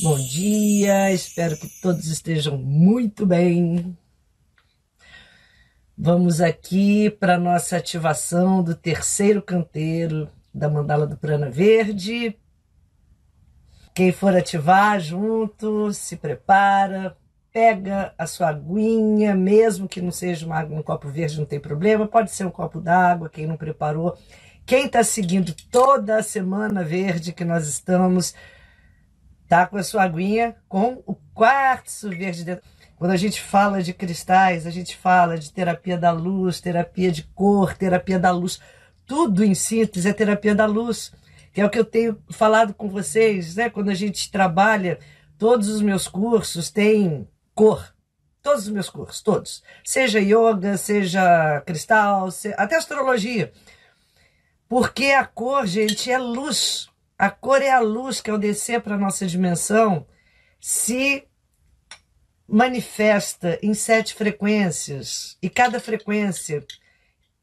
Bom dia, espero que todos estejam muito bem. Vamos aqui para nossa ativação do terceiro canteiro da mandala do Prana Verde. Quem for ativar junto, se prepara, pega a sua aguinha, mesmo que não seja uma um copo verde, não tem problema, pode ser um copo d'água, quem não preparou. Quem está seguindo toda a semana verde que nós estamos, tá com a sua aguinha com o quartzo verde dentro. Quando a gente fala de cristais, a gente fala de terapia da luz, terapia de cor, terapia da luz. Tudo em síntese é terapia da luz, que é o que eu tenho falado com vocês, né? Quando a gente trabalha, todos os meus cursos têm cor. Todos os meus cursos, todos. Seja yoga, seja cristal, até astrologia. Porque a cor, gente, é luz. A cor é a luz que, ao descer para a nossa dimensão, se manifesta em sete frequências. E cada frequência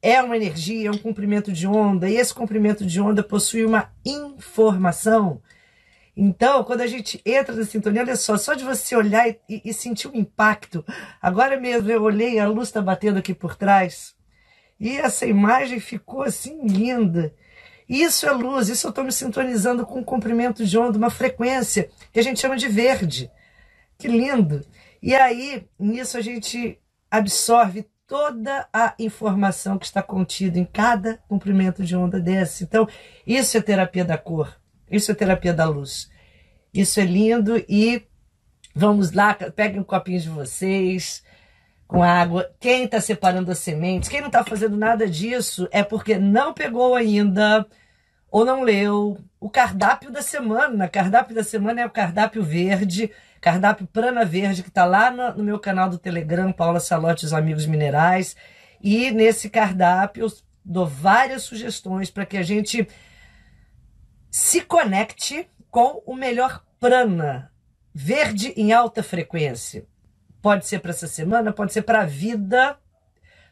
é uma energia, é um comprimento de onda, e esse comprimento de onda possui uma informação. Então, quando a gente entra na sintonia, olha só, só de você olhar e, e sentir o um impacto. Agora mesmo eu olhei, a luz está batendo aqui por trás, e essa imagem ficou assim linda. Isso é luz, isso eu estou me sintonizando com um comprimento de onda, uma frequência que a gente chama de verde. Que lindo! E aí, nisso a gente absorve toda a informação que está contida em cada comprimento de onda desse. Então, isso é terapia da cor, isso é terapia da luz. Isso é lindo e vamos lá, peguem um copinho de vocês com água. Quem está separando as sementes, quem não está fazendo nada disso é porque não pegou ainda ou não leu o cardápio da semana. Cardápio da semana é o cardápio verde, cardápio Prana Verde, que está lá no, no, meu canal do Telegram, Paula Salote os Amigos Minerais. E nesse cardápio eu dou várias sugestões para que a gente se conecte com o melhor prana verde em alta frequência. Pode ser para essa semana, pode ser para a vida.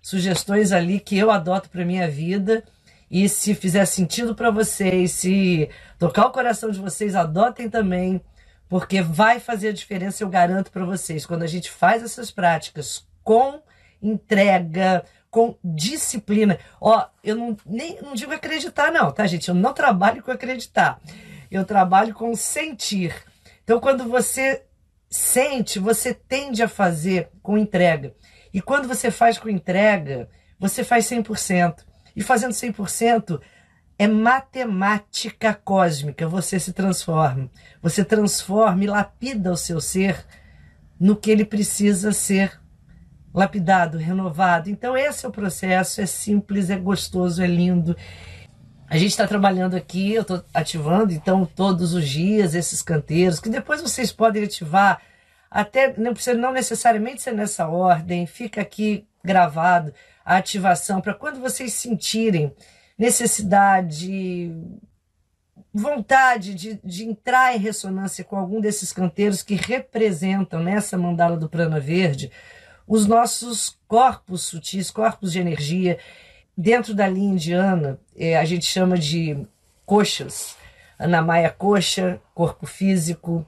Sugestões ali que eu adoto para minha vida e se fizer sentido para vocês, se tocar o coração de vocês, adotem também, porque vai fazer a diferença, eu garanto para vocês. Quando a gente faz essas práticas com entrega, com disciplina. Ó, eu não, nem, não digo acreditar, não, tá, gente? Eu não trabalho com acreditar. Eu trabalho com sentir. Então, quando você sente, você tende a fazer com entrega. E quando você faz com entrega, você faz 100%. E fazendo 100% é matemática cósmica. Você se transforma. Você transforma e lapida o seu ser no que ele precisa ser lapidado, renovado. Então, esse é o processo. É simples, é gostoso, é lindo. A gente está trabalhando aqui, eu estou ativando, então, todos os dias esses canteiros, que depois vocês podem ativar, até não precisa não necessariamente ser nessa ordem, fica aqui gravado a ativação, para quando vocês sentirem necessidade, vontade de, de entrar em ressonância com algum desses canteiros que representam nessa mandala do prana verde os nossos corpos sutis, corpos de energia. Dentro da linha indiana, é, a gente chama de coxas. Anamaya coxa, corpo físico.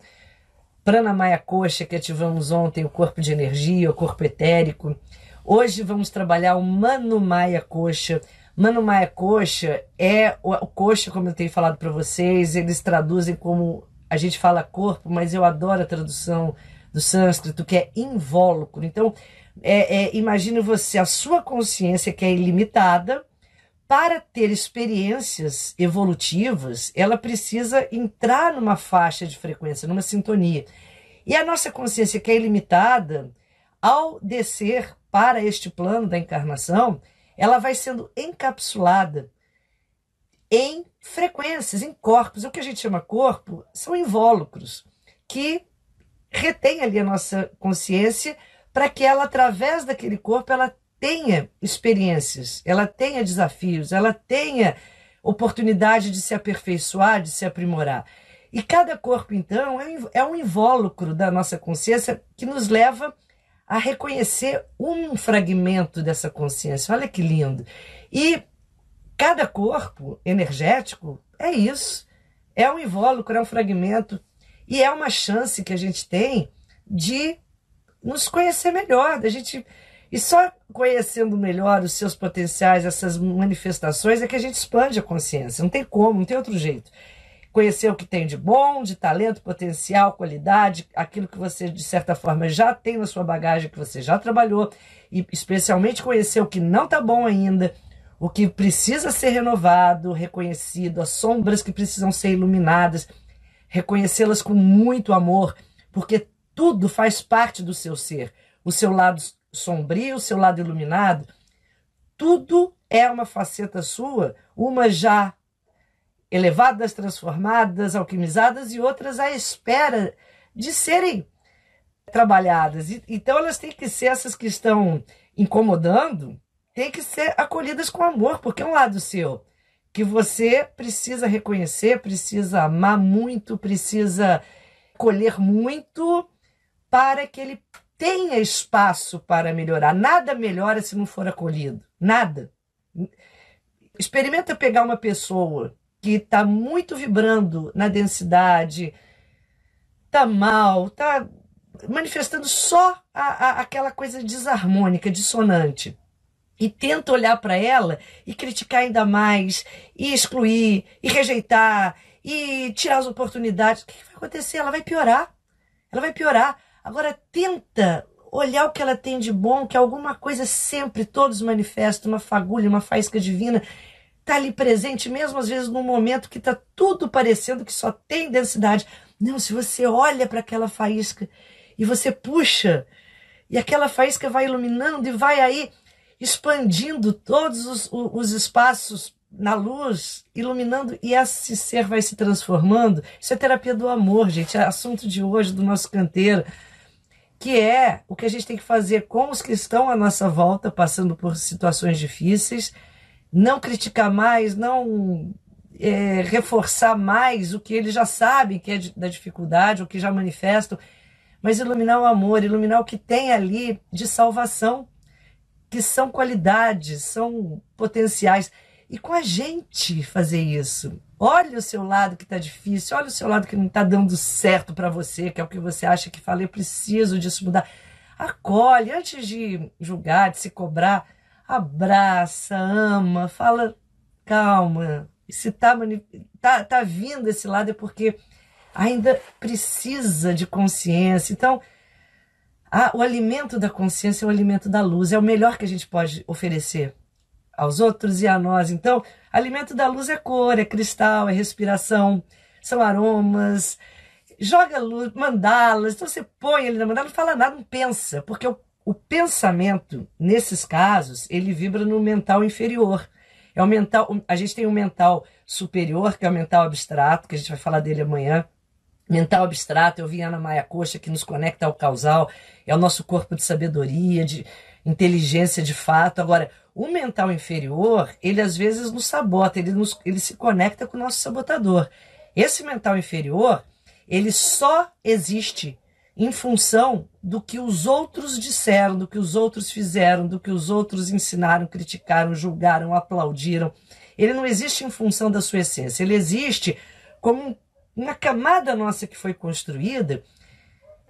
Pranamaya coxa, que ativamos ontem, o corpo de energia, o corpo etérico. Hoje vamos trabalhar o Mano Maia Coxa. Mano Maia Coxa é o, coxa, como eu tenho falado para vocês, eles traduzem como a gente fala corpo, mas eu adoro a tradução do sânscrito, que é invólucro. Então, é, é, imagine você, a sua consciência que é ilimitada, para ter experiências evolutivas, ela precisa entrar numa faixa de frequência, numa sintonia. E a nossa consciência que é ilimitada, ao descer para este plano da encarnação, ela vai sendo encapsulada em frequências, em corpos. O que a gente chama corpo são invólucros que retém ali a nossa consciência para que ela, através daquele corpo, ela tenha experiências, ela tenha desafios, ela tenha oportunidade de se aperfeiçoar, de se aprimorar. E cada corpo, então, é um invólucro da nossa consciência que nos leva a reconhecer um fragmento dessa consciência. Olha que lindo. E cada corpo energético é isso. É um invólucro, é um fragmento. E é uma chance que a gente tem de nos conhecer melhor, da gente. E só conhecendo melhor os seus potenciais, essas manifestações, é que a gente expande a consciência. Não tem como, não tem outro jeito. Conhecer o que tem de bom, de talento, potencial, qualidade, aquilo que você, de certa forma, já tem na sua bagagem, que você já trabalhou, e especialmente conhecer o que não está bom ainda, o que precisa ser renovado, reconhecido, as sombras que precisam ser iluminadas, reconhecê-las com muito amor, porque tudo faz parte do seu ser. O seu lado sombrio, o seu lado iluminado, tudo é uma faceta sua, uma já elevadas, transformadas, alquimizadas e outras à espera de serem trabalhadas. Então elas têm que ser essas que estão incomodando, têm que ser acolhidas com amor, porque é um lado seu que você precisa reconhecer, precisa amar muito, precisa colher muito para que ele tenha espaço para melhorar. Nada melhora se não for acolhido. Nada. Experimenta pegar uma pessoa que está muito vibrando na densidade, está mal, está manifestando só a, a, aquela coisa desarmônica, dissonante. E tenta olhar para ela e criticar ainda mais, e excluir, e rejeitar, e tirar as oportunidades. O que vai acontecer? Ela vai piorar. Ela vai piorar. Agora tenta olhar o que ela tem de bom, que alguma coisa sempre todos manifestam, uma fagulha, uma faísca divina, está ali presente, mesmo às vezes num momento que está tudo parecendo que só tem densidade. Não, se você olha para aquela faísca e você puxa, e aquela faísca vai iluminando e vai aí expandindo todos os, os espaços na luz, iluminando, e esse ser vai se transformando. Isso é terapia do amor, gente. É assunto de hoje, do nosso canteiro que é o que a gente tem que fazer com os que estão à nossa volta, passando por situações difíceis, não criticar mais, não é, reforçar mais o que eles já sabem que é da dificuldade, o que já manifestam, mas iluminar o amor, iluminar o que tem ali de salvação, que são qualidades, são potenciais. E com a gente fazer isso. Olha o seu lado que está difícil, olha o seu lado que não está dando certo para você, que é o que você acha que fala, eu preciso disso mudar. Acolhe, antes de julgar, de se cobrar, abraça, ama, fala, calma. Se está tá, tá vindo esse lado é porque ainda precisa de consciência. Então, a, o alimento da consciência é o alimento da luz, é o melhor que a gente pode oferecer aos outros e a nós. Então, alimento da luz é cor, é cristal, é respiração, são aromas. Joga luz, mandalas. Então você põe ele na mandala, não fala nada, não pensa, porque o, o pensamento, nesses casos, ele vibra no mental inferior. É o mental, a gente tem um mental superior, que é o mental abstrato, que a gente vai falar dele amanhã. Mental abstrato, eu vi Ana Maia Coxa, que nos conecta ao causal, é o nosso corpo de sabedoria, de inteligência de fato. Agora, o mental inferior, ele às vezes nos sabota, ele, nos, ele se conecta com o nosso sabotador. Esse mental inferior, ele só existe em função do que os outros disseram, do que os outros fizeram, do que os outros ensinaram, criticaram, julgaram, aplaudiram. Ele não existe em função da sua essência, ele existe como uma camada nossa que foi construída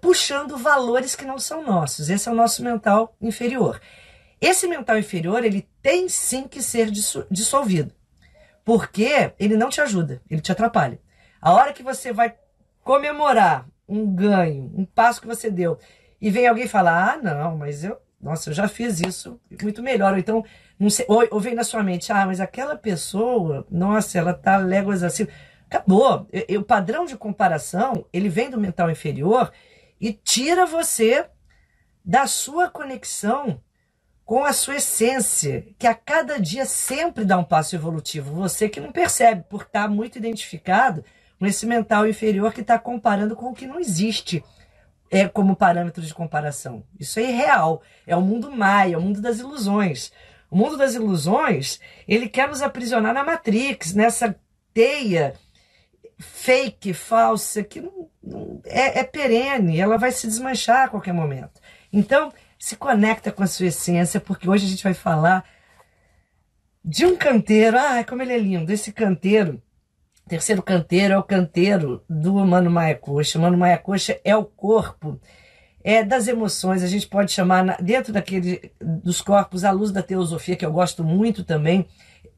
puxando valores que não são nossos. Esse é o nosso mental inferior. Esse mental inferior, ele tem sim que ser dissolvido. Porque ele não te ajuda, ele te atrapalha. A hora que você vai comemorar um ganho, um passo que você deu, e vem alguém falar: "Ah, não, mas eu, nossa, eu já fiz isso muito melhor". Ou então, não sei, ou, ou vem na sua mente: "Ah, mas aquela pessoa, nossa, ela tá léguas assim". Acabou. O padrão de comparação, ele vem do mental inferior e tira você da sua conexão com a sua essência, que a cada dia sempre dá um passo evolutivo. Você que não percebe, por estar muito identificado com esse mental inferior que está comparando com o que não existe. é como parâmetro de comparação. Isso é irreal. É o mundo maia, é o mundo das ilusões. O mundo das ilusões, ele quer nos aprisionar na Matrix, nessa teia fake, falsa, que não, não, é, é perene, ela vai se desmanchar a qualquer momento. Então, se conecta com a sua essência, porque hoje a gente vai falar de um canteiro. Ah, como ele é lindo! Esse canteiro, terceiro canteiro, é o canteiro do Mano Maia Coxa. Mano Maia Coxa é o corpo é, das emoções, a gente pode chamar, dentro daquele dos corpos, a luz da teosofia, que eu gosto muito também,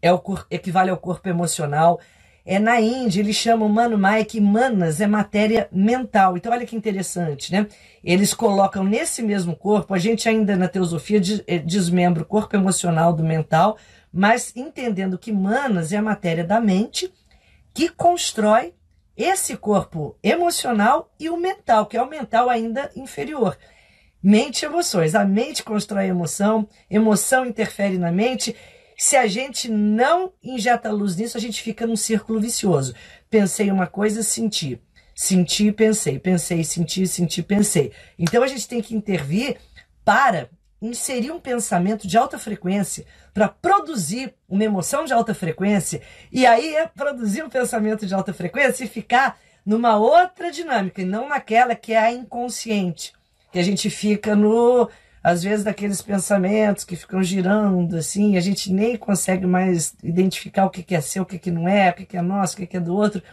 é o equivale ao corpo emocional. É na Índia, eles chamam Mano Maia que manas é matéria mental. Então, olha que interessante, né? Eles colocam nesse mesmo corpo, a gente ainda na teosofia eh, desmembra o corpo emocional do mental, mas entendendo que manas é a matéria da mente que constrói esse corpo emocional e o mental, que é o mental ainda inferior. Mente e emoções. A mente constrói emoção, emoção interfere na mente. Se a gente não injeta luz nisso, a gente fica num círculo vicioso. Pensei uma coisa, senti. Senti, pensei. Pensei, senti, senti, pensei. Então a gente tem que intervir para inserir um pensamento de alta frequência para produzir uma emoção de alta frequência e aí é produzir um pensamento de alta frequência e ficar numa outra dinâmica e não naquela que é a inconsciente, que a gente fica no às vezes daqueles pensamentos que ficam girando assim, a gente nem consegue mais identificar o que é seu, o que não é, o que é nosso, o que é do outro.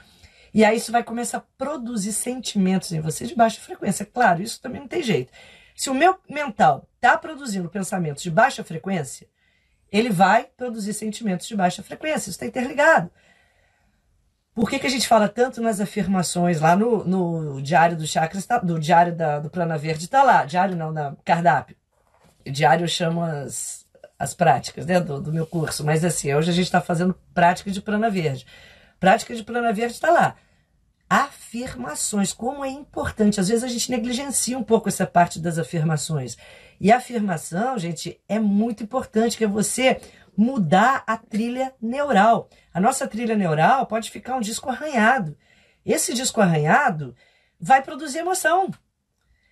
E aí isso vai começar a produzir sentimentos em você de baixa frequência. Claro, isso também não tem jeito. Se o meu mental está produzindo pensamentos de baixa frequência, ele vai produzir sentimentos de baixa frequência. Isso está interligado. Por que, que a gente fala tanto nas afirmações lá no, no diário do chakras, tá, do diário da, do Plana Verde, está lá. Diário não, na cardápio. Diário eu chamo as, as práticas né, do, do meu curso. Mas assim, hoje a gente está fazendo prática de Plana Verde. Prática de Plana Verde está lá afirmações. Como é importante. Às vezes a gente negligencia um pouco essa parte das afirmações. E a afirmação, gente, é muito importante, que é você mudar a trilha neural. A nossa trilha neural pode ficar um disco arranhado. Esse disco arranhado vai produzir emoção.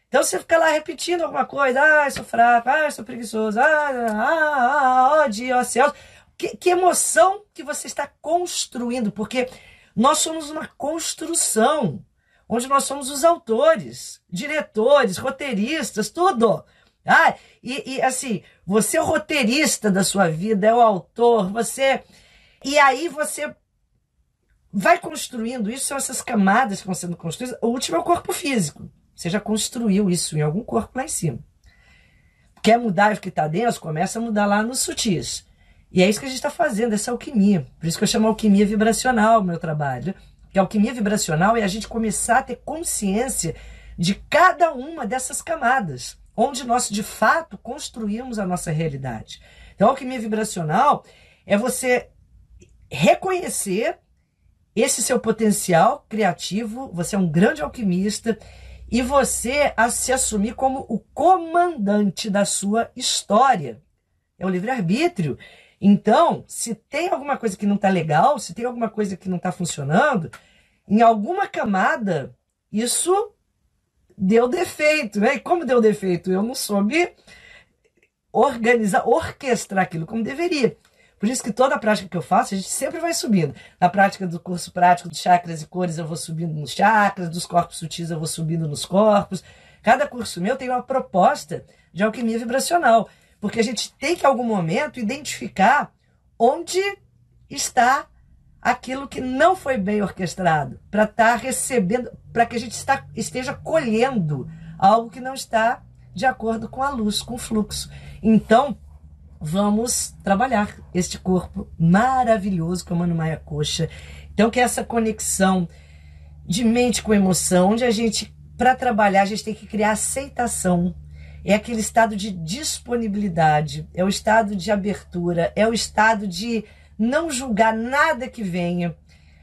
Então você fica lá repetindo alguma coisa, ah, eu sou fraco, ah, eu sou preguiçoso, ah, ah, ah, dia, céus. Que, que emoção que você está construindo, porque nós somos uma construção, onde nós somos os autores, diretores, roteiristas, tudo. Ah, e, e assim, você é o roteirista da sua vida, é o autor, você. E aí você vai construindo isso, são essas camadas que vão sendo construídas. O último é o corpo físico. Você já construiu isso em algum corpo lá em cima. Quer mudar o que está dentro? Começa a mudar lá nos sutis. E é isso que a gente está fazendo, essa alquimia. Por isso que eu chamo alquimia vibracional o meu trabalho. Que alquimia vibracional é a gente começar a ter consciência de cada uma dessas camadas, onde nós de fato construímos a nossa realidade. Então, alquimia vibracional é você reconhecer esse seu potencial criativo, você é um grande alquimista e você a se assumir como o comandante da sua história. É o livre-arbítrio. Então, se tem alguma coisa que não está legal, se tem alguma coisa que não está funcionando, em alguma camada, isso deu defeito. Né? E como deu defeito? Eu não soube organizar, orquestrar aquilo como deveria. Por isso que toda a prática que eu faço, a gente sempre vai subindo. Na prática do curso prático de chakras e cores, eu vou subindo nos chakras, dos corpos sutis, eu vou subindo nos corpos. Cada curso meu tem uma proposta de alquimia vibracional. Porque a gente tem que, em algum momento, identificar onde está aquilo que não foi bem orquestrado, para estar tá recebendo, para que a gente está, esteja colhendo algo que não está de acordo com a luz, com o fluxo. Então, vamos trabalhar este corpo maravilhoso que é o Mano Maia Coxa. Então, que é essa conexão de mente com emoção, onde a gente, para trabalhar, a gente tem que criar aceitação é aquele estado de disponibilidade, é o estado de abertura, é o estado de não julgar nada que venha,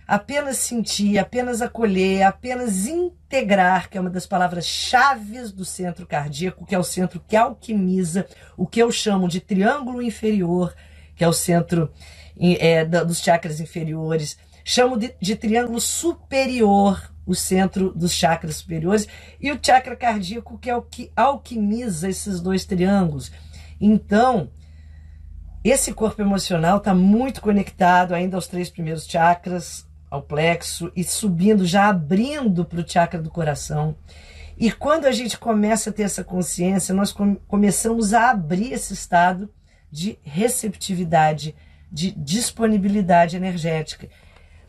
apenas sentir, apenas acolher, apenas integrar, que é uma das palavras chaves do centro cardíaco, que é o centro que alquimiza o que eu chamo de triângulo inferior, que é o centro é, dos chakras inferiores. Chamo de, de triângulo superior, o centro dos chakras superiores, e o chakra cardíaco, que é o que alquimiza esses dois triângulos. Então, esse corpo emocional está muito conectado ainda aos três primeiros chakras, ao plexo, e subindo, já abrindo para o chakra do coração. E quando a gente começa a ter essa consciência, nós começamos a abrir esse estado de receptividade, de disponibilidade energética.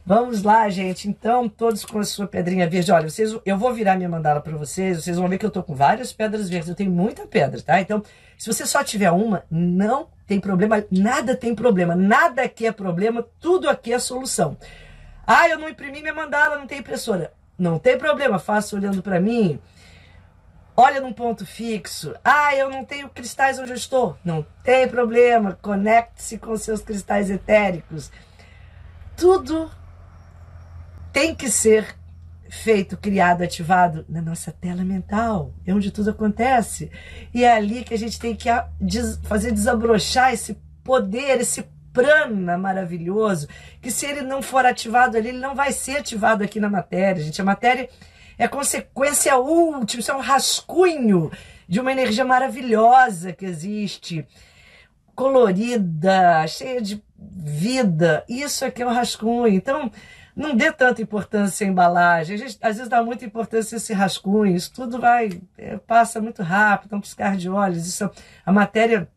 Vamos lá, gente. Então, todos com a sua pedrinha verde. Olha, vocês, eu vou virar minha mandala para vocês. Vocês vão ver que eu tô com várias pedras verdes. Eu tenho muita pedra, tá? Então, se você só tiver uma, não tem problema. Nada tem problema. Nada aqui é problema. Tudo aqui é solução. Ah, eu não imprimi minha mandala, não tem impressora. Não tem problema. Faça olhando para mim. Olha num ponto fixo. Ah, eu não tenho cristais onde eu estou. Não tem problema. Conecte-se com seus cristais etéricos. Tudo tem que ser feito, criado, ativado na nossa tela mental. É onde tudo acontece. E é ali que a gente tem que fazer desabrochar esse poder, esse prana maravilhoso, que se ele não for ativado ali, ele não vai ser ativado aqui na matéria, gente. A matéria é consequência última, isso é um rascunho de uma energia maravilhosa que existe, colorida, cheia de vida. Isso aqui é o rascunho. Então, não dê tanta importância à embalagem. Gente, às vezes dá muita importância a esse rascunho. Isso tudo vai, é, passa muito rápido, um piscar de olhos. Isso, a matéria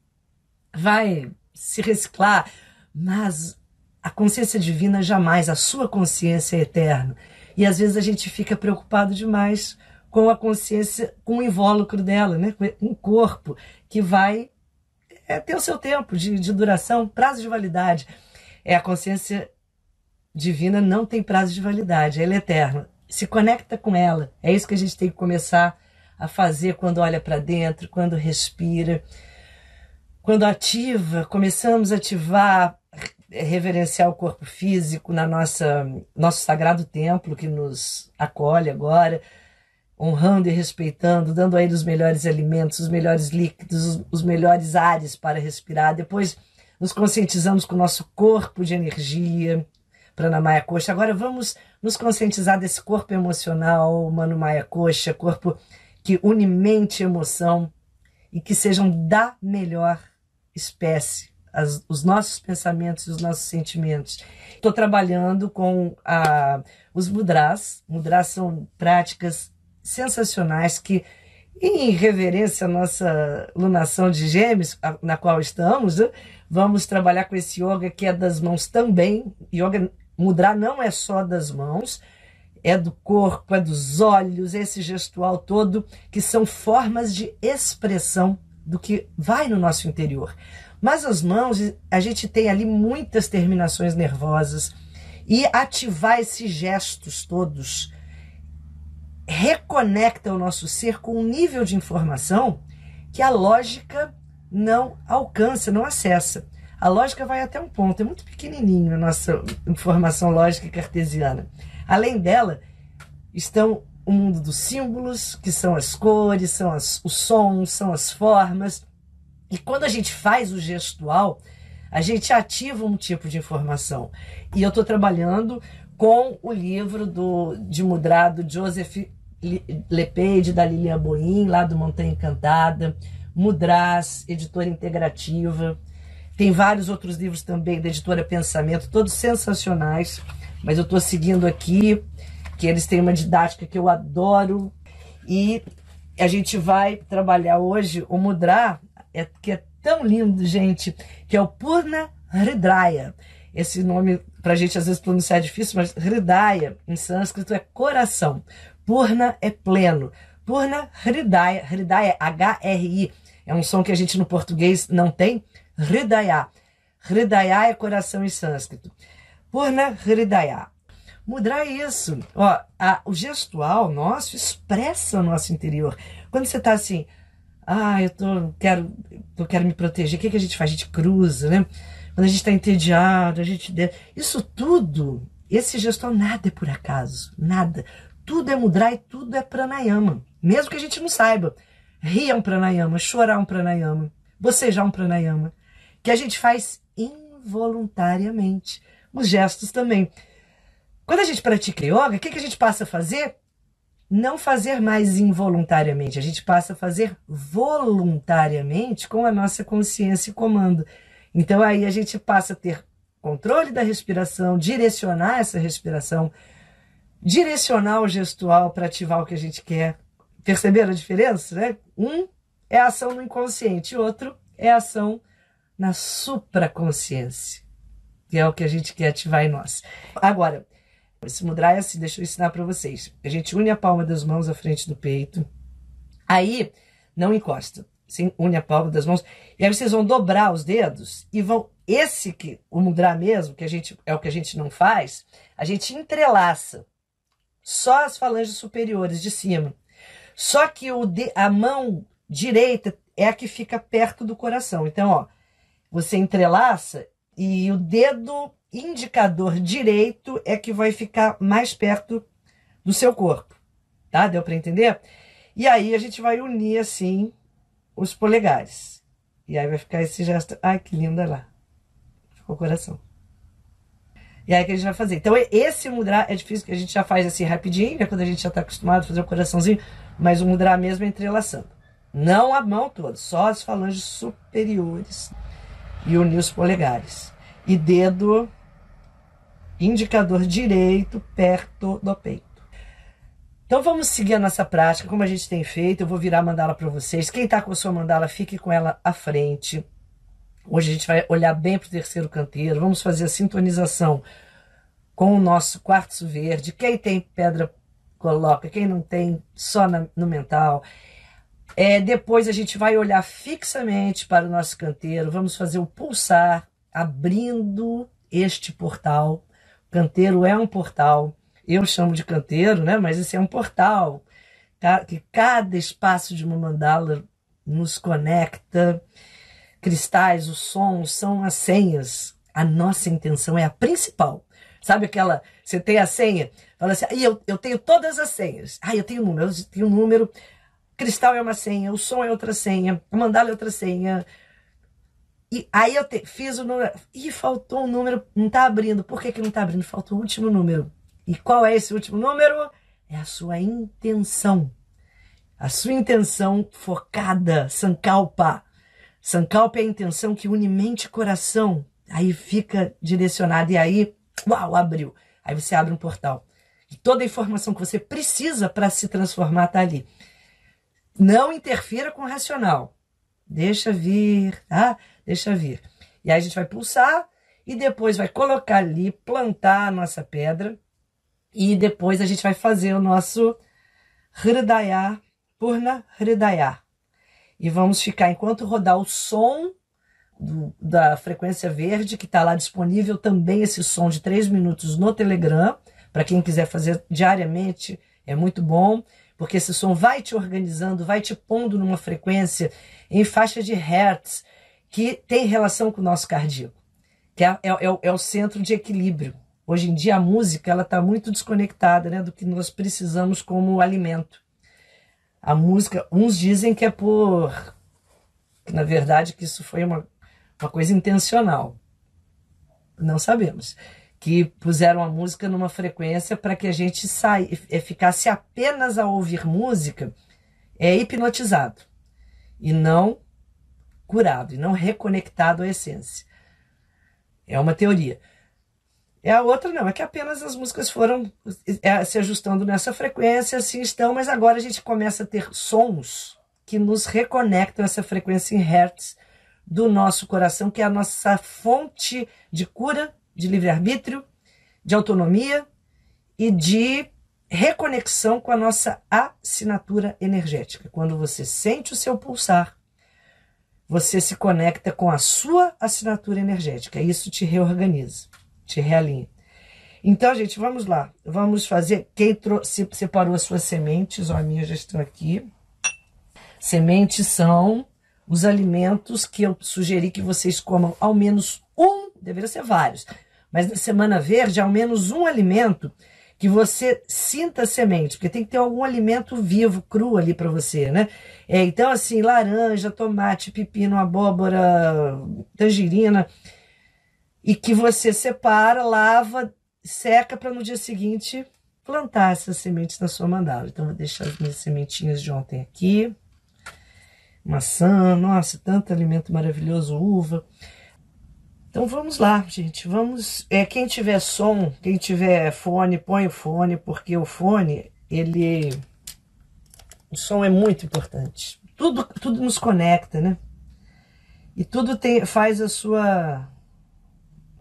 vai se reciclar, mas a consciência divina jamais, a sua consciência é eterna. E às vezes a gente fica preocupado demais com a consciência, com o invólucro dela, né? o corpo, que vai é, ter o seu tempo de, de duração, prazo de validade. É a consciência divina não tem prazo de validade, ela é eterna. Se conecta com ela. É isso que a gente tem que começar a fazer quando olha para dentro, quando respira, quando ativa, começamos a ativar, reverenciar o corpo físico na nossa nosso sagrado templo que nos acolhe agora, honrando e respeitando, dando a ele os melhores alimentos, os melhores líquidos, os, os melhores ares para respirar. Depois nos conscientizamos com o nosso corpo de energia, Pranamaya Coxa. Agora vamos nos conscientizar desse corpo emocional, Mano Maia Coxa, corpo que une mente e emoção e que sejam da melhor espécie, as, os nossos pensamentos e os nossos sentimentos. Estou trabalhando com a, os mudras. Mudras são práticas sensacionais que, em reverência à nossa lunação de gêmeos, na qual estamos, né, vamos trabalhar com esse yoga que é das mãos também. Yoga Mudra não é só das mãos, é do corpo, é dos olhos, esse gestual todo, que são formas de expressão do que vai no nosso interior. Mas as mãos, a gente tem ali muitas terminações nervosas e ativar esses gestos todos reconecta o nosso ser com um nível de informação que a lógica não alcança, não acessa. A lógica vai até um ponto, é muito pequenininho a nossa informação lógica cartesiana. Além dela, estão o mundo dos símbolos, que são as cores, são as, os sons, são as formas. E quando a gente faz o gestual, a gente ativa um tipo de informação. E eu estou trabalhando com o livro do, de Mudra do Joseph Lepage, da Lilian Boim, lá do Montanha Encantada, Mudras, editora integrativa. Tem vários outros livros também da editora Pensamento, todos sensacionais, mas eu estou seguindo aqui, que eles têm uma didática que eu adoro. E a gente vai trabalhar hoje o Mudra, é, que é tão lindo, gente, que é o Purna Hridaya. Esse nome, para a gente às vezes pronunciar é difícil, mas Hridaya em sânscrito é coração. Purna é pleno. Purna Hridaya, Hridaya, H-R-I, é um som que a gente no português não tem, Hridaya. Hridaya é coração em sânscrito. Purna Hridaya. Mudar isso. Ó, a, o gestual nosso expressa o nosso interior. Quando você está assim, ah, eu tô, quero, eu quero me proteger, o que, que a gente faz? A gente cruza, né? Quando a gente está entediado, a gente. Isso tudo, esse gestual, nada é por acaso. Nada. Tudo é mudra e tudo é pranayama. Mesmo que a gente não saiba. Rir é um pranayama, chorar é um pranayama, bocejar é um pranayama que a gente faz involuntariamente. Os gestos também. Quando a gente pratica yoga, o que, que a gente passa a fazer? Não fazer mais involuntariamente, a gente passa a fazer voluntariamente com a nossa consciência e comando. Então aí a gente passa a ter controle da respiração, direcionar essa respiração, direcionar o gestual para ativar o que a gente quer. Perceberam a diferença? Né? Um é ação no inconsciente, outro é ação na supraconsciência, que é o que a gente quer ativar em nós. Agora, esse mudra é assim, deixa eu ensinar para vocês. A gente une a palma das mãos à frente do peito, aí não encosta. Você une a palma das mãos e aí vocês vão dobrar os dedos e vão esse que o mudra mesmo, que a gente é o que a gente não faz, a gente entrelaça só as falanges superiores de cima. Só que o de, a mão direita é a que fica perto do coração. Então, ó, você entrelaça e o dedo indicador direito é que vai ficar mais perto do seu corpo. Tá? Deu para entender? E aí a gente vai unir assim os polegares. E aí vai ficar esse gesto. Ai, que linda lá. Ficou coração. E aí que a gente vai fazer. Então, esse mudra é difícil, que a gente já faz assim rapidinho, é quando a gente já está acostumado a fazer o coraçãozinho, mas o mudra mesmo é entrelaçando. Não a mão toda, só as falanges superiores e unir os polegares. E dedo indicador direito perto do peito. Então vamos seguir a nossa prática, como a gente tem feito. Eu vou virar a mandala para vocês. Quem está com a sua mandala, fique com ela à frente. Hoje a gente vai olhar bem para o terceiro canteiro, vamos fazer a sintonização com o nosso quartzo verde. Quem tem pedra, coloca, quem não tem, só na, no mental. É, depois a gente vai olhar fixamente para o nosso canteiro, vamos fazer o pulsar, abrindo este portal. O canteiro é um portal, eu chamo de canteiro, né? mas esse é um portal, tá? que cada espaço de uma mandala nos conecta cristais, os sons são as senhas. A nossa intenção é a principal. Sabe aquela, você tem a senha, fala assim, ah, eu, eu tenho todas as senhas. Ah, eu tenho número, eu tenho número. Cristal é uma senha, o som é outra senha, a mandala é outra senha. E aí eu te, fiz o número, e faltou um número, não está abrindo. Por que, que não está abrindo? Faltou o último número. E qual é esse último número? É a sua intenção. A sua intenção focada, sankalpa Sankalpa é a intenção que une mente e coração. Aí fica direcionado e aí, uau, abriu. Aí você abre um portal. E toda a informação que você precisa para se transformar está ali. Não interfira com o racional. Deixa vir, tá? Deixa vir. E aí a gente vai pulsar e depois vai colocar ali, plantar a nossa pedra. E depois a gente vai fazer o nosso Hridaya, Purna Hridaya e vamos ficar enquanto rodar o som do, da frequência verde, que está lá disponível também esse som de 3 minutos no Telegram, para quem quiser fazer diariamente, é muito bom, porque esse som vai te organizando, vai te pondo numa frequência em faixa de hertz que tem relação com o nosso cardíaco, que é, é, é, é o centro de equilíbrio. Hoje em dia a música ela está muito desconectada né, do que nós precisamos como alimento a música, uns dizem que é por. que na verdade que isso foi uma, uma coisa intencional. Não sabemos. Que puseram a música numa frequência para que a gente sai, é, ficasse apenas a ouvir música é hipnotizado e não curado, e não reconectado à essência. É uma teoria. É a outra não, é que apenas as músicas foram é, se ajustando nessa frequência, assim estão, mas agora a gente começa a ter sons que nos reconectam essa frequência em hertz do nosso coração, que é a nossa fonte de cura, de livre-arbítrio, de autonomia e de reconexão com a nossa assinatura energética. Quando você sente o seu pulsar, você se conecta com a sua assinatura energética. Isso te reorganiza te realinha. Então, gente, vamos lá. Vamos fazer. Quem se separou as suas sementes, ó, a minha já estão aqui. Sementes são os alimentos que eu sugeri que vocês comam ao menos um, deveria ser vários, mas na semana verde, ao menos um alimento que você sinta semente, porque tem que ter algum alimento vivo, cru ali para você, né? É, então, assim, laranja, tomate, pepino, abóbora, tangerina e que você separa, lava seca para no dia seguinte plantar essas sementes na sua mandala. Então, vou deixar as minhas sementinhas de ontem aqui. Maçã, nossa, tanto alimento maravilhoso, uva. Então vamos lá, gente. Vamos. É, quem tiver som, quem tiver fone, põe o fone, porque o fone, ele. O som é muito importante. Tudo, tudo nos conecta, né? E tudo tem, faz a sua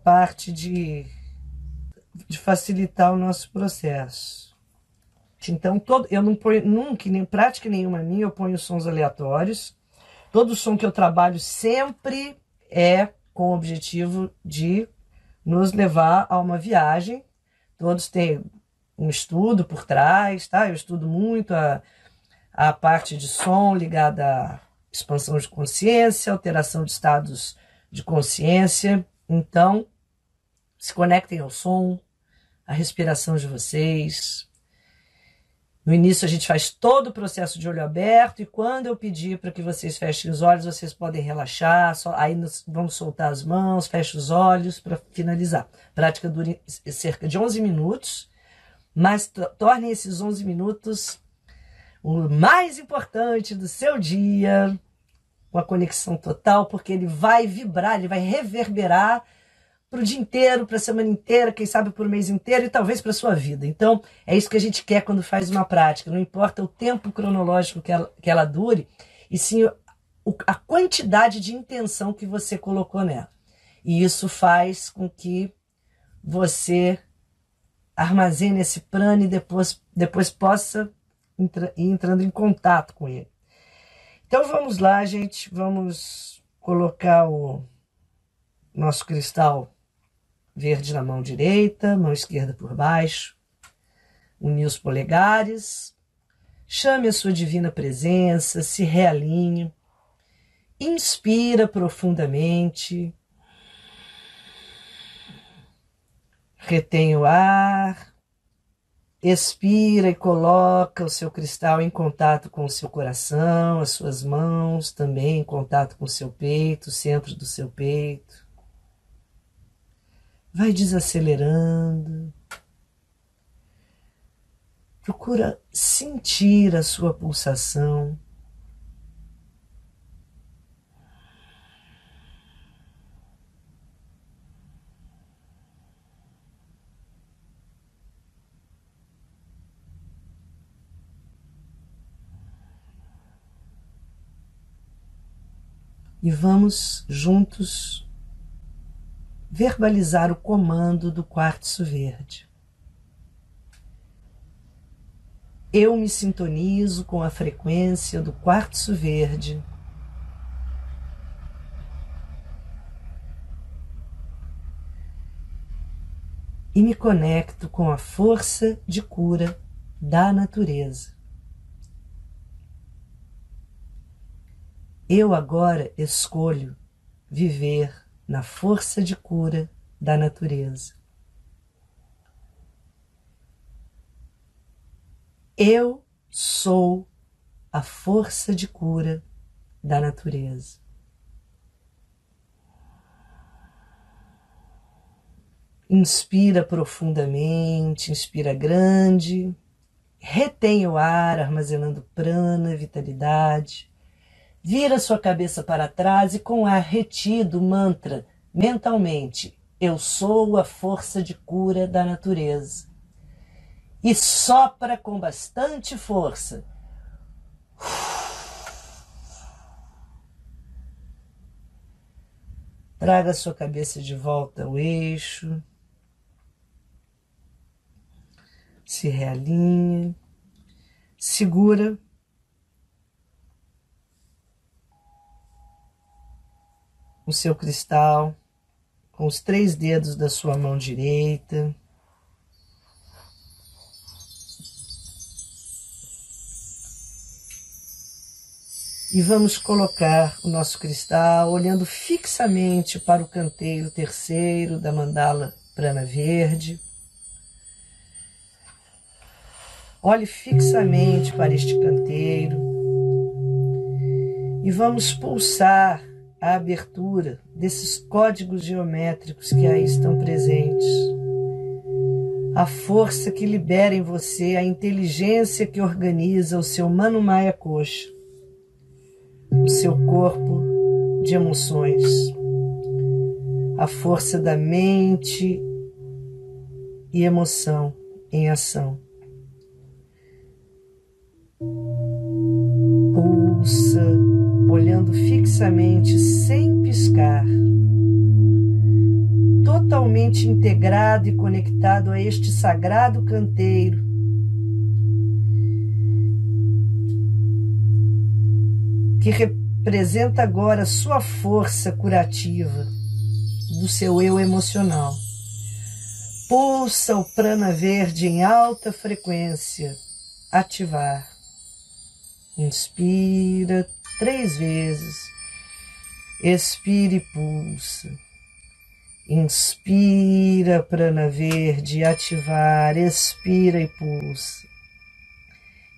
parte de de facilitar o nosso processo. Então, todo, eu não ponho nunca, nem prática nenhuma minha, eu ponho sons aleatórios. Todo som que eu trabalho sempre é com o objetivo de nos levar a uma viagem. Todos têm um estudo por trás, tá? Eu estudo muito a, a parte de som ligada à expansão de consciência, alteração de estados de consciência. Então, se conectem ao som, a respiração de vocês. No início a gente faz todo o processo de olho aberto e quando eu pedir para que vocês fechem os olhos, vocês podem relaxar, só, aí nós vamos soltar as mãos, fecha os olhos para finalizar. A prática dura cerca de 11 minutos, mas tornem esses 11 minutos o mais importante do seu dia, com a conexão total, porque ele vai vibrar, ele vai reverberar para o dia inteiro, para a semana inteira, quem sabe por mês inteiro e talvez para a sua vida. Então, é isso que a gente quer quando faz uma prática. Não importa o tempo cronológico que ela, que ela dure, e sim o, a quantidade de intenção que você colocou nela. E isso faz com que você armazene esse plano e depois, depois possa entra, ir entrando em contato com ele. Então vamos lá, gente. Vamos colocar o nosso cristal verde na mão direita, mão esquerda por baixo. Unir os polegares. Chame a sua divina presença, se realinhe. Inspira profundamente. Retém o ar. Expira e coloca o seu cristal em contato com o seu coração, as suas mãos também em contato com o seu peito, o centro do seu peito vai desacelerando. Procura sentir a sua pulsação. E vamos juntos verbalizar o comando do quartzo verde. Eu me sintonizo com a frequência do quartzo verde. E me conecto com a força de cura da natureza. Eu agora escolho viver na força de cura da natureza. Eu sou a força de cura da natureza. Inspira profundamente, inspira grande, retém o ar, armazenando prana, vitalidade. Vira sua cabeça para trás e com ar retido mantra mentalmente: Eu sou a força de cura da natureza. E sopra com bastante força. Traga sua cabeça de volta ao eixo. Se realinhe. Segura o seu cristal com os três dedos da sua mão direita. E vamos colocar o nosso cristal olhando fixamente para o canteiro terceiro da mandala prana verde. Olhe fixamente para este canteiro e vamos pulsar a abertura desses códigos geométricos que aí estão presentes. a força que libera em você, a inteligência que organiza o seu Mano Coxa, o seu corpo de emoções, a força da mente e emoção em ação. Pulsa, olhando fixamente, sem piscar totalmente integrado e conectado a este sagrado canteiro. Que representa agora sua força curativa do seu eu emocional. Pulsa o prana verde em alta frequência. Ativar. Inspira três vezes. Expire e pulsa. Inspira, prana verde, ativar, expira e pulsa.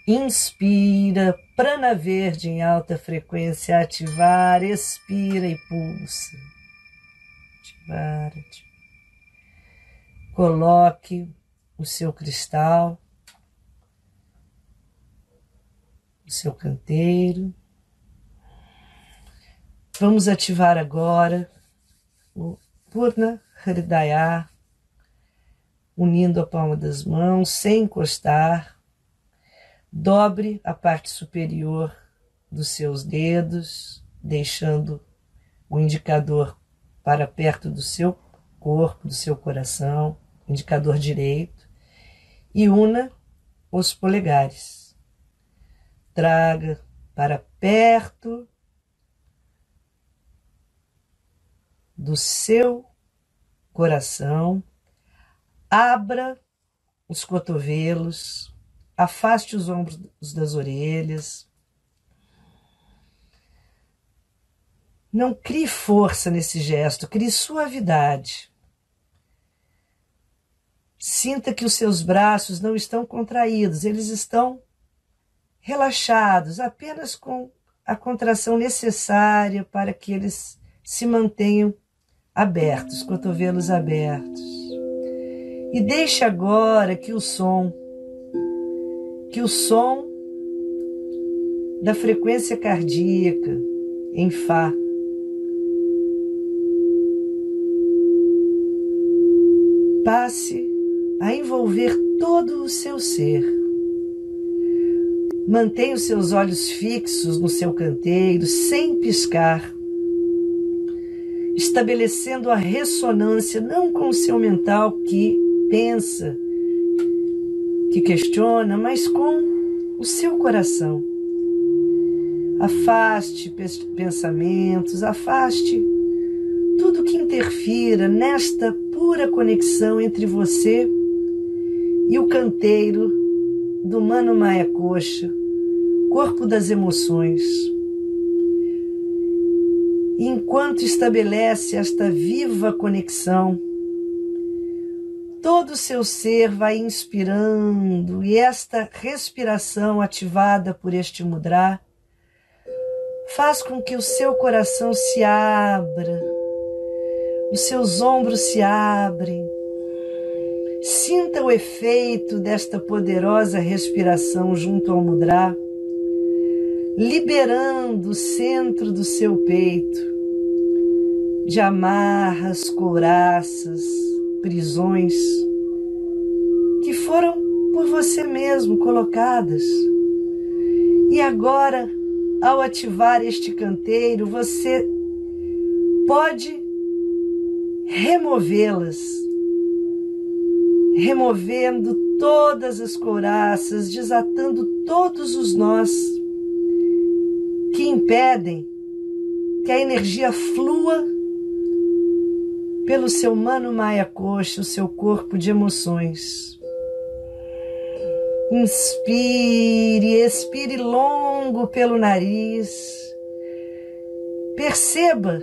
Inspira, prana verde em alta frequência, ativar, expira e pulsa. Ativar, ativar. Coloque o seu cristal, o seu canteiro. Vamos ativar agora o Purna Hridaya, unindo a palma das mãos, sem encostar. Dobre a parte superior dos seus dedos, deixando o indicador para perto do seu corpo, do seu coração, indicador direito, e una os polegares. Traga para perto do seu coração, abra os cotovelos, afaste os ombros das orelhas. Não crie força nesse gesto, crie suavidade. Sinta que os seus braços não estão contraídos, eles estão relaxados, apenas com a contração necessária para que eles se mantenham abertos, cotovelos abertos. E deixe agora que o som, que o som da frequência cardíaca em Fá passe a envolver todo o seu ser. Mantenha os seus olhos fixos no seu canteiro, sem piscar estabelecendo a ressonância não com o seu mental que pensa, que questiona, mas com o seu coração. Afaste pensamentos, afaste tudo que interfira nesta pura conexão entre você e o canteiro do Mano Maia Coxa, corpo das emoções enquanto estabelece esta viva conexão, todo o seu ser vai inspirando e esta respiração ativada por este mudra faz com que o seu coração se abra, os seus ombros se abrem. Sinta o efeito desta poderosa respiração junto ao mudra liberando o centro do seu peito de amarras, couraças, prisões que foram por você mesmo colocadas. E agora, ao ativar este canteiro, você pode removê-las, removendo todas as couraças, desatando todos os nós que impedem que a energia flua pelo seu mano maia coxa, o seu corpo de emoções. Inspire, expire longo pelo nariz. Perceba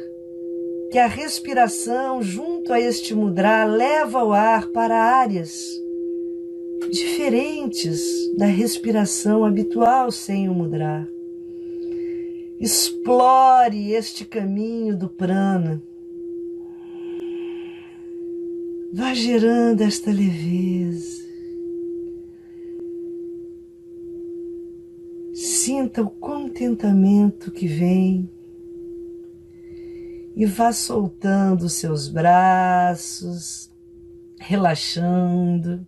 que a respiração junto a este mudra leva o ar para áreas diferentes da respiração habitual sem o mudra. Explore este caminho do prana. Vá gerando esta leveza. Sinta o contentamento que vem e vá soltando seus braços, relaxando,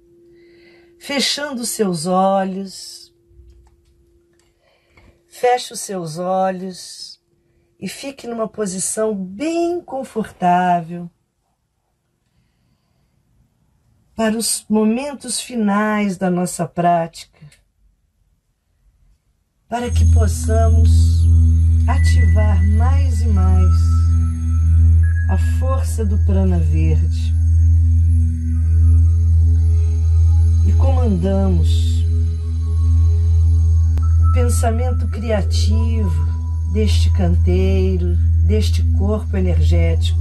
fechando seus olhos. Feche os seus olhos e fique numa posição bem confortável para os momentos finais da nossa prática, para que possamos ativar mais e mais a força do prana verde. E comandamos pensamento criativo deste canteiro, deste corpo energético,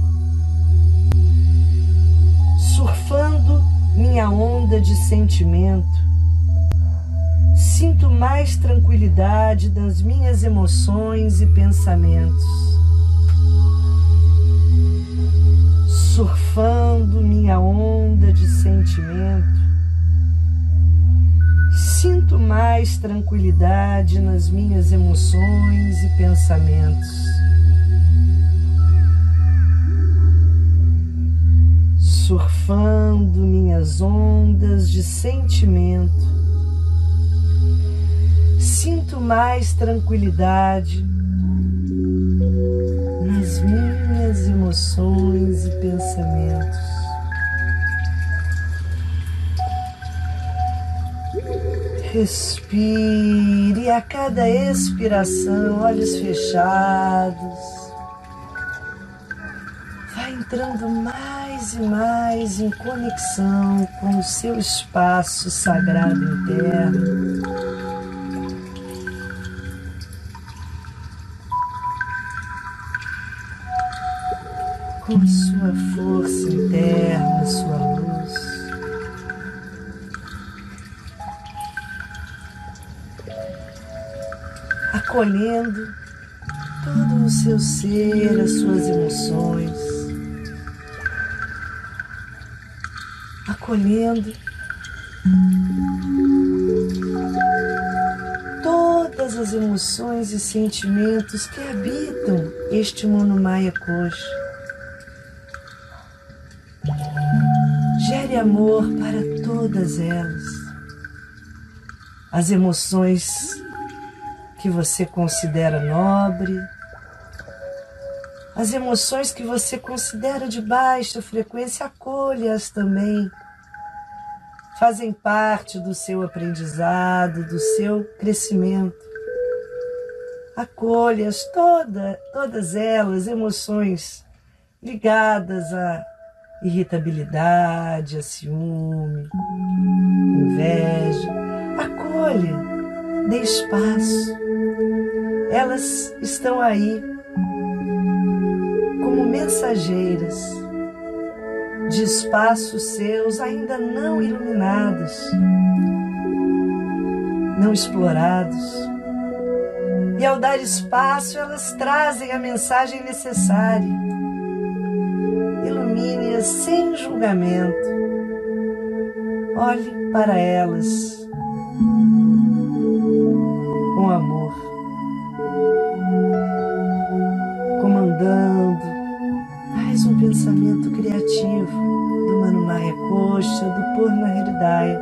surfando minha onda de sentimento. Sinto mais tranquilidade das minhas emoções e pensamentos surfando minha onda de sentimento, sinto mais tranquilidade nas minhas emoções e pensamentos. Surfando minhas ondas de sentimento, sinto mais tranquilidade nas minhas emoções e pensamentos. Respire a cada expiração, olhos fechados. Vai entrando mais e mais em conexão com o seu espaço sagrado interno. com sua força interna, sua luz. Acolhendo todo o seu ser, as suas emoções, acolhendo todas as emoções e sentimentos que habitam este Monomaya Coxa. amor para todas elas. As emoções que você considera nobre, as emoções que você considera de baixa frequência, acolha-as também. Fazem parte do seu aprendizado, do seu crescimento. Acolha-as toda, todas elas, emoções ligadas a irritabilidade, a ciúme, inveja. Acolha, dê espaço. Elas estão aí como mensageiras de espaços seus ainda não iluminados, não explorados. E ao dar espaço, elas trazem a mensagem necessária ilumine-as sem julgamento. Olhe para elas Coxa, do Purna Hridaya.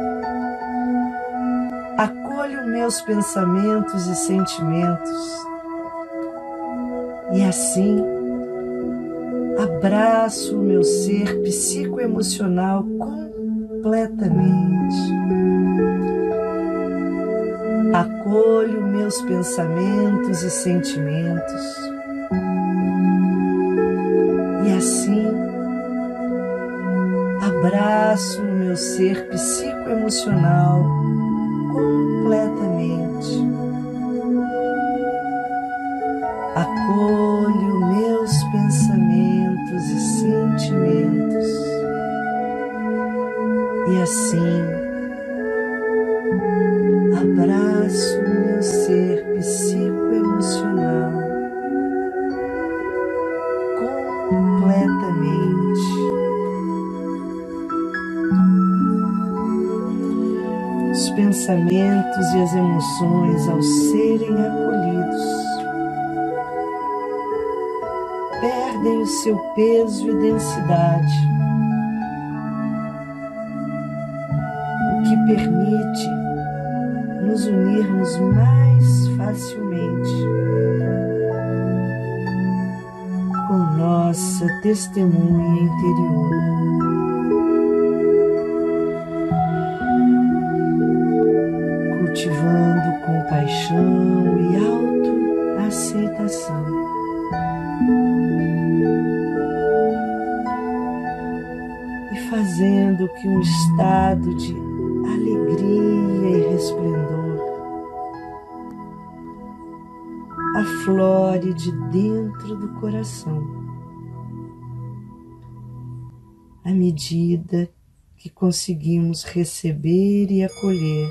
Acolho meus pensamentos e sentimentos e assim abraço o meu ser psicoemocional completamente. Acolho meus pensamentos e sentimentos. Abraço o meu ser psicoemocional emoções, ao serem acolhidos, perdem o seu peso e densidade, o que permite nos unirmos mais facilmente com nossa testemunha interior. Coração, à medida que conseguimos receber e acolher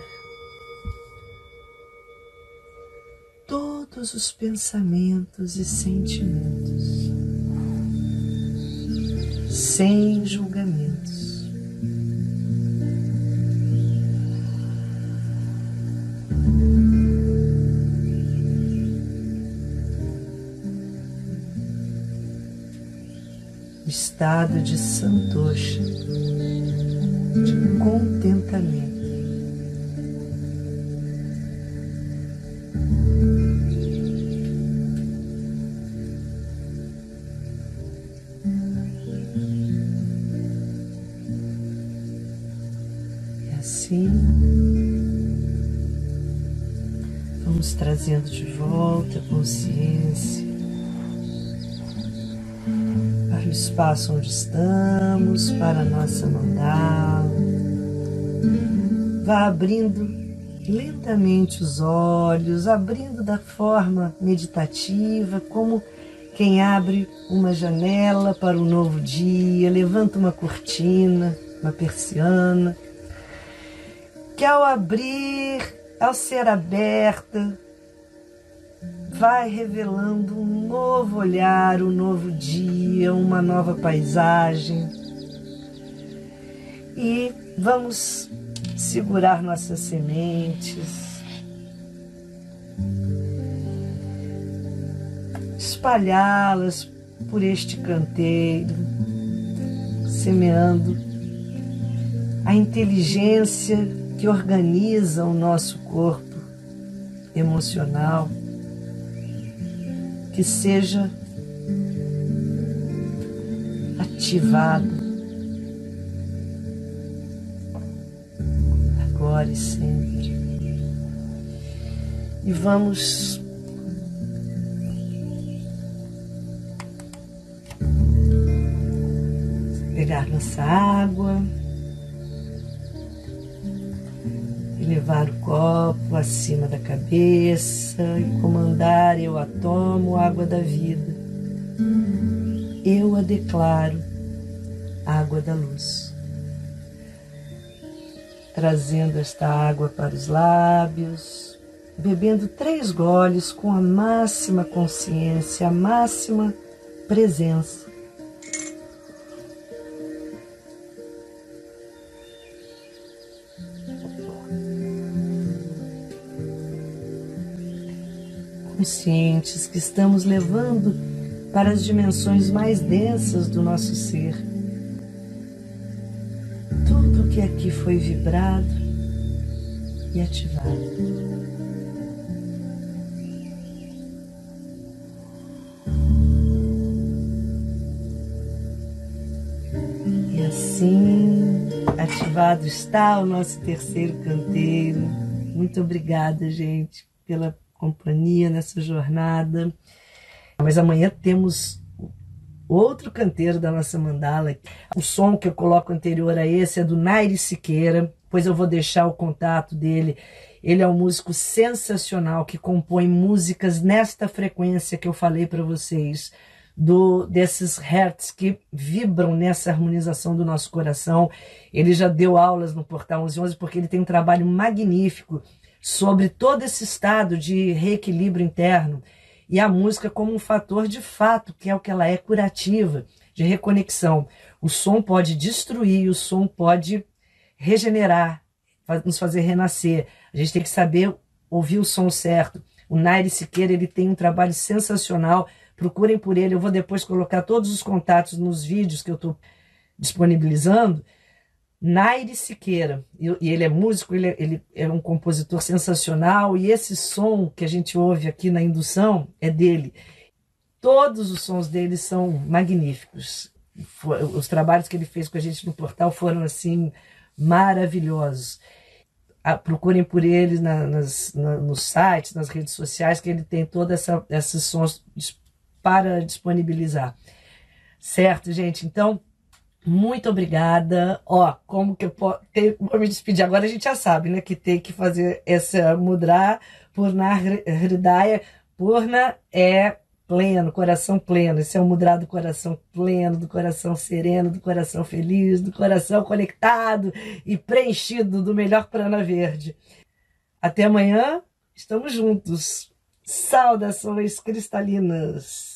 todos os pensamentos e sentimentos, sem julgamentos. Estado de santosha, de contentamento. assim. Vamos trazendo de volta a consciência espaço onde estamos, para a nossa mandala. Vá abrindo lentamente os olhos, abrindo da forma meditativa, como quem abre uma janela para um novo dia, levanta uma cortina, uma persiana que ao abrir, ao ser aberta, vai revelando um novo olhar, um novo dia, uma nova paisagem. E vamos segurar nossas sementes, espalhá-las por este canteiro, semeando a inteligência que organiza o nosso corpo emocional, que seja ativado agora e sempre. E vamos pegar nossa água. Levar o copo acima da cabeça e comandar: Eu a tomo, água da vida. Eu a declaro, água da luz. Trazendo esta água para os lábios, bebendo três goles com a máxima consciência, a máxima presença que estamos levando para as dimensões mais densas do nosso ser. Tudo que aqui foi vibrado e ativado. E assim, ativado está o nosso terceiro canteiro. Muito obrigada, gente, pela companhia nessa jornada. Mas amanhã temos outro canteiro da nossa mandala. O som que eu coloco anterior a esse é do Nairi Siqueira, pois eu vou deixar o contato dele. Ele é um músico sensacional que compõe músicas nesta frequência que eu falei para vocês, do desses hertz que vibram nessa harmonização do nosso coração. Ele já deu aulas no Portal 1111 porque ele tem um trabalho magnífico sobre todo esse estado de reequilíbrio interno e a música como um fator de fato, que é o que ela é curativa, de reconexão. O som pode destruir, o som pode regenerar, nos fazer renascer. A gente tem que saber ouvir o som certo. O Naire Siqueira ele tem um trabalho sensacional. Procurem por ele. Eu vou depois colocar todos os contatos nos vídeos que eu estou disponibilizando. Naire Siqueira, e ele é músico, ele é, ele é um compositor sensacional, e esse som que a gente ouve aqui na indução é dele. Todos os sons dele são magníficos. Os trabalhos que ele fez com a gente no portal foram assim maravilhosos. Ah, procurem por ele na, nas, na, nos sites, nas redes sociais, que ele tem todos esses sons para disponibilizar. Certo, gente? Então, muito obrigada. Ó, como que eu posso. Vou me despedir agora, a gente já sabe, né? Que tem que fazer essa mudra Purna Hridaya. Purna é pleno, coração pleno. Esse é o mudra do coração pleno, do coração sereno, do coração feliz, do coração conectado e preenchido do melhor prana verde. Até amanhã, estamos juntos. Saudações cristalinas.